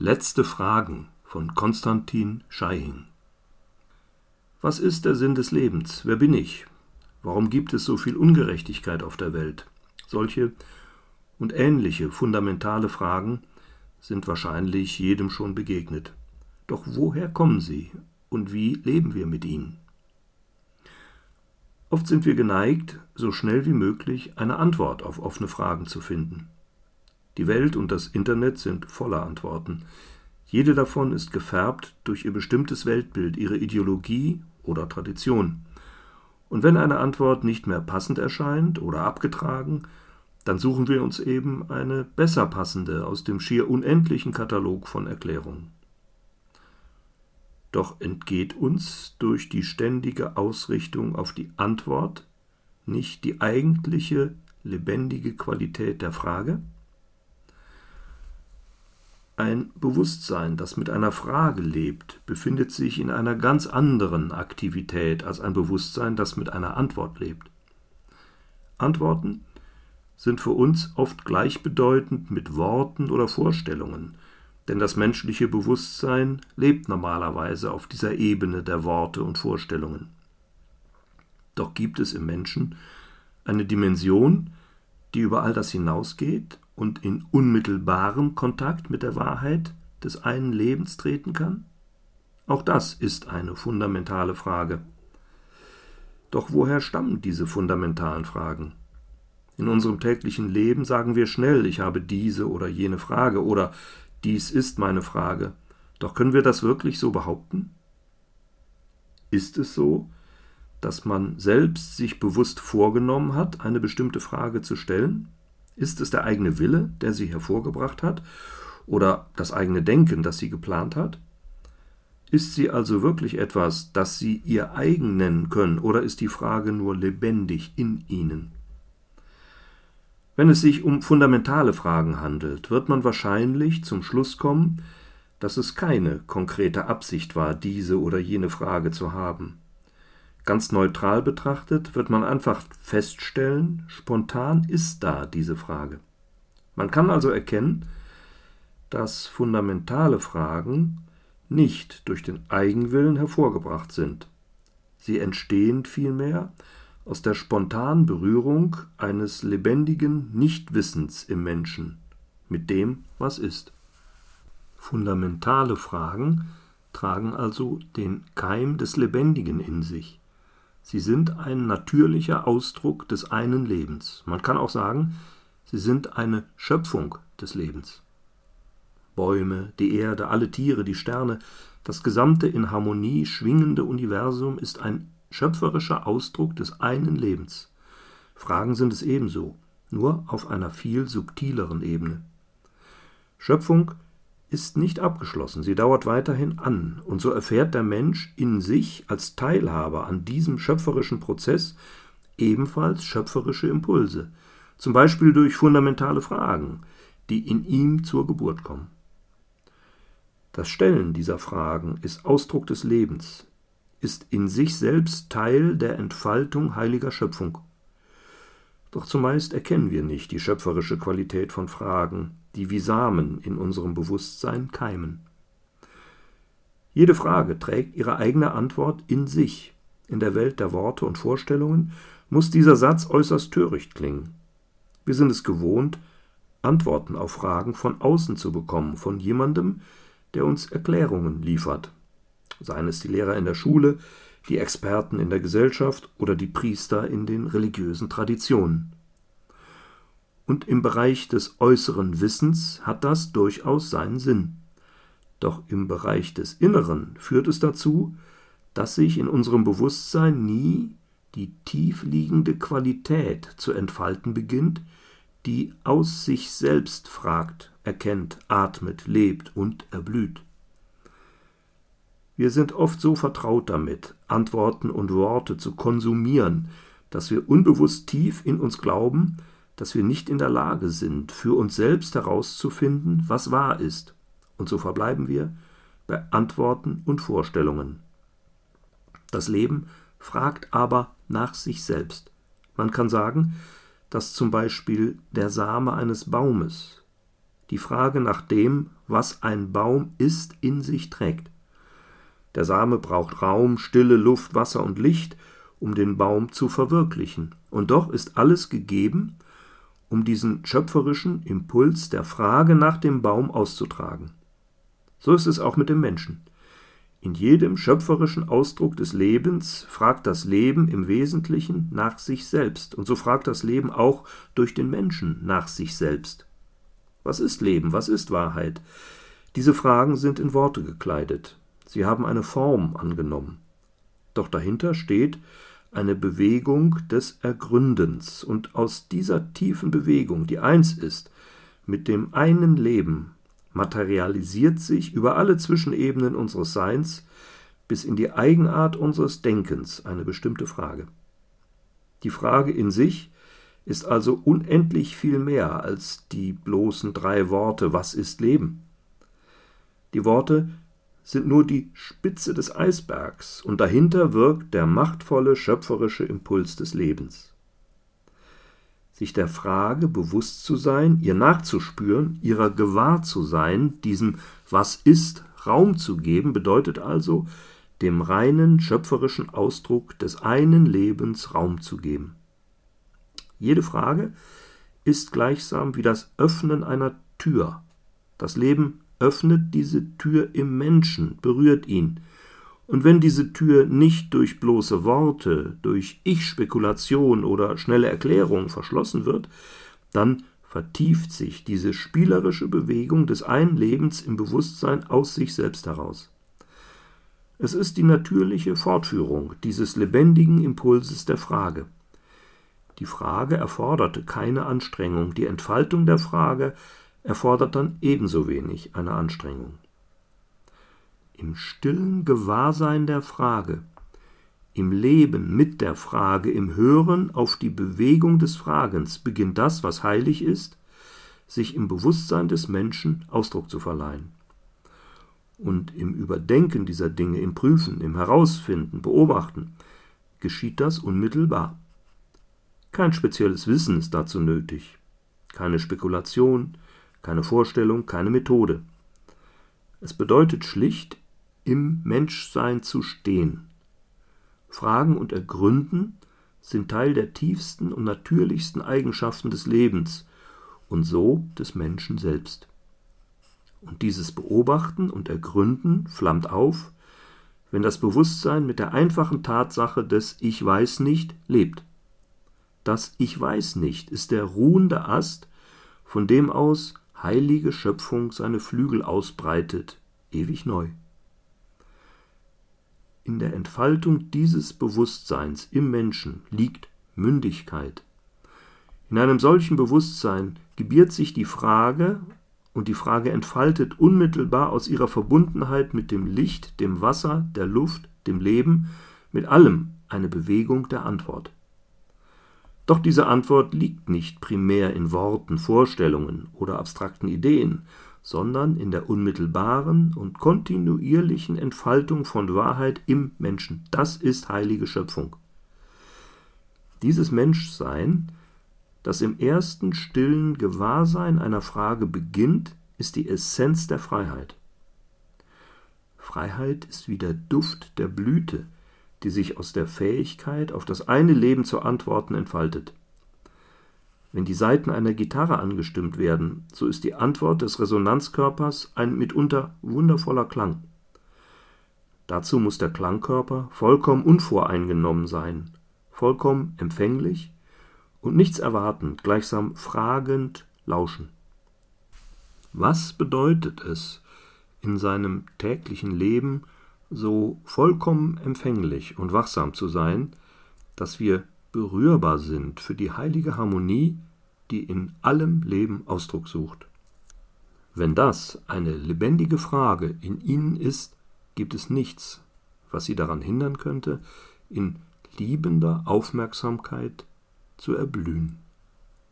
Letzte Fragen von Konstantin Scheihing Was ist der Sinn des Lebens? Wer bin ich? Warum gibt es so viel Ungerechtigkeit auf der Welt? Solche und ähnliche fundamentale Fragen sind wahrscheinlich jedem schon begegnet. Doch woher kommen sie und wie leben wir mit ihnen? Oft sind wir geneigt, so schnell wie möglich eine Antwort auf offene Fragen zu finden. Die Welt und das Internet sind voller Antworten. Jede davon ist gefärbt durch ihr bestimmtes Weltbild, ihre Ideologie oder Tradition. Und wenn eine Antwort nicht mehr passend erscheint oder abgetragen, dann suchen wir uns eben eine besser passende aus dem schier unendlichen Katalog von Erklärungen. Doch entgeht uns durch die ständige Ausrichtung auf die Antwort nicht die eigentliche lebendige Qualität der Frage? Ein Bewusstsein, das mit einer Frage lebt, befindet sich in einer ganz anderen Aktivität als ein Bewusstsein, das mit einer Antwort lebt. Antworten sind für uns oft gleichbedeutend mit Worten oder Vorstellungen, denn das menschliche Bewusstsein lebt normalerweise auf dieser Ebene der Worte und Vorstellungen. Doch gibt es im Menschen eine Dimension, die über all das hinausgeht und in unmittelbarem Kontakt mit der Wahrheit des einen Lebens treten kann? Auch das ist eine fundamentale Frage. Doch woher stammen diese fundamentalen Fragen? In unserem täglichen Leben sagen wir schnell, ich habe diese oder jene Frage oder dies ist meine Frage. Doch können wir das wirklich so behaupten? Ist es so, dass man selbst sich bewusst vorgenommen hat, eine bestimmte Frage zu stellen? Ist es der eigene Wille, der sie hervorgebracht hat, oder das eigene Denken, das sie geplant hat? Ist sie also wirklich etwas, das Sie Ihr eigen nennen können, oder ist die Frage nur lebendig in Ihnen? Wenn es sich um fundamentale Fragen handelt, wird man wahrscheinlich zum Schluss kommen, dass es keine konkrete Absicht war, diese oder jene Frage zu haben. Ganz neutral betrachtet wird man einfach feststellen, spontan ist da diese Frage. Man kann also erkennen, dass fundamentale Fragen nicht durch den Eigenwillen hervorgebracht sind. Sie entstehen vielmehr aus der spontanen Berührung eines lebendigen Nichtwissens im Menschen mit dem, was ist. Fundamentale Fragen tragen also den Keim des Lebendigen in sich. Sie sind ein natürlicher Ausdruck des einen Lebens. Man kann auch sagen, sie sind eine Schöpfung des Lebens. Bäume, die Erde, alle Tiere, die Sterne, das gesamte in Harmonie schwingende Universum ist ein schöpferischer Ausdruck des einen Lebens. Fragen sind es ebenso, nur auf einer viel subtileren Ebene. Schöpfung ist nicht abgeschlossen, sie dauert weiterhin an, und so erfährt der Mensch in sich als Teilhaber an diesem schöpferischen Prozess ebenfalls schöpferische Impulse, zum Beispiel durch fundamentale Fragen, die in ihm zur Geburt kommen. Das Stellen dieser Fragen ist Ausdruck des Lebens, ist in sich selbst Teil der Entfaltung heiliger Schöpfung. Doch zumeist erkennen wir nicht die schöpferische Qualität von Fragen, die wie Samen in unserem Bewusstsein keimen. Jede Frage trägt ihre eigene Antwort in sich. In der Welt der Worte und Vorstellungen muss dieser Satz äußerst töricht klingen. Wir sind es gewohnt, Antworten auf Fragen von außen zu bekommen, von jemandem, der uns Erklärungen liefert. Seien es die Lehrer in der Schule, die Experten in der Gesellschaft oder die Priester in den religiösen Traditionen. Und im Bereich des äußeren Wissens hat das durchaus seinen Sinn. Doch im Bereich des Inneren führt es dazu, dass sich in unserem Bewusstsein nie die tief liegende Qualität zu entfalten beginnt, die aus sich selbst fragt, erkennt, atmet, lebt und erblüht. Wir sind oft so vertraut damit, Antworten und Worte zu konsumieren, dass wir unbewusst tief in uns glauben, dass wir nicht in der Lage sind, für uns selbst herauszufinden, was wahr ist, und so verbleiben wir bei Antworten und Vorstellungen. Das Leben fragt aber nach sich selbst. Man kann sagen, dass zum Beispiel der Same eines Baumes die Frage nach dem, was ein Baum ist, in sich trägt. Der Same braucht Raum, Stille, Luft, Wasser und Licht, um den Baum zu verwirklichen. Und doch ist alles gegeben, um diesen schöpferischen Impuls der Frage nach dem Baum auszutragen. So ist es auch mit dem Menschen. In jedem schöpferischen Ausdruck des Lebens fragt das Leben im Wesentlichen nach sich selbst, und so fragt das Leben auch durch den Menschen nach sich selbst. Was ist Leben? Was ist Wahrheit? Diese Fragen sind in Worte gekleidet. Sie haben eine Form angenommen. Doch dahinter steht eine Bewegung des Ergründens, und aus dieser tiefen Bewegung, die eins ist, mit dem einen Leben, materialisiert sich über alle Zwischenebenen unseres Seins bis in die Eigenart unseres Denkens eine bestimmte Frage. Die Frage in sich ist also unendlich viel mehr als die bloßen drei Worte Was ist Leben? Die Worte sind nur die Spitze des Eisbergs, und dahinter wirkt der machtvolle schöpferische Impuls des Lebens. Sich der Frage bewusst zu sein, ihr nachzuspüren, ihrer gewahr zu sein, diesem Was ist Raum zu geben, bedeutet also, dem reinen schöpferischen Ausdruck des einen Lebens Raum zu geben. Jede Frage ist gleichsam wie das Öffnen einer Tür. Das Leben öffnet diese Tür im Menschen, berührt ihn. Und wenn diese Tür nicht durch bloße Worte, durch Ich-Spekulation oder schnelle Erklärung verschlossen wird, dann vertieft sich diese spielerische Bewegung des einen Lebens im Bewusstsein aus sich selbst heraus. Es ist die natürliche Fortführung dieses lebendigen Impulses der Frage. Die Frage erforderte keine Anstrengung, die Entfaltung der Frage erfordert dann ebenso wenig eine Anstrengung. Im stillen Gewahrsein der Frage, im Leben mit der Frage, im Hören auf die Bewegung des Fragens beginnt das, was heilig ist, sich im Bewusstsein des Menschen Ausdruck zu verleihen. Und im Überdenken dieser Dinge, im Prüfen, im Herausfinden, Beobachten, geschieht das unmittelbar. Kein spezielles Wissen ist dazu nötig, keine Spekulation, keine Vorstellung, keine Methode. Es bedeutet schlicht, im Menschsein zu stehen. Fragen und Ergründen sind Teil der tiefsten und natürlichsten Eigenschaften des Lebens und so des Menschen selbst. Und dieses Beobachten und Ergründen flammt auf, wenn das Bewusstsein mit der einfachen Tatsache des Ich weiß nicht lebt. Das Ich weiß nicht ist der ruhende Ast, von dem aus heilige Schöpfung seine Flügel ausbreitet, ewig neu. In der Entfaltung dieses Bewusstseins im Menschen liegt Mündigkeit. In einem solchen Bewusstsein gebiert sich die Frage, und die Frage entfaltet unmittelbar aus ihrer Verbundenheit mit dem Licht, dem Wasser, der Luft, dem Leben, mit allem eine Bewegung der Antwort. Doch diese Antwort liegt nicht primär in Worten, Vorstellungen oder abstrakten Ideen, sondern in der unmittelbaren und kontinuierlichen Entfaltung von Wahrheit im Menschen. Das ist heilige Schöpfung. Dieses Menschsein, das im ersten stillen Gewahrsein einer Frage beginnt, ist die Essenz der Freiheit. Freiheit ist wie der Duft der Blüte, die sich aus der Fähigkeit, auf das eine Leben zu antworten, entfaltet. Wenn die Saiten einer Gitarre angestimmt werden, so ist die Antwort des Resonanzkörpers ein mitunter wundervoller Klang. Dazu muss der Klangkörper vollkommen unvoreingenommen sein, vollkommen empfänglich und nichts erwartend, gleichsam fragend lauschen. Was bedeutet es, in seinem täglichen Leben so vollkommen empfänglich und wachsam zu sein, dass wir berührbar sind für die heilige Harmonie, die in allem Leben Ausdruck sucht. Wenn das eine lebendige Frage in Ihnen ist, gibt es nichts, was Sie daran hindern könnte, in liebender Aufmerksamkeit zu erblühen.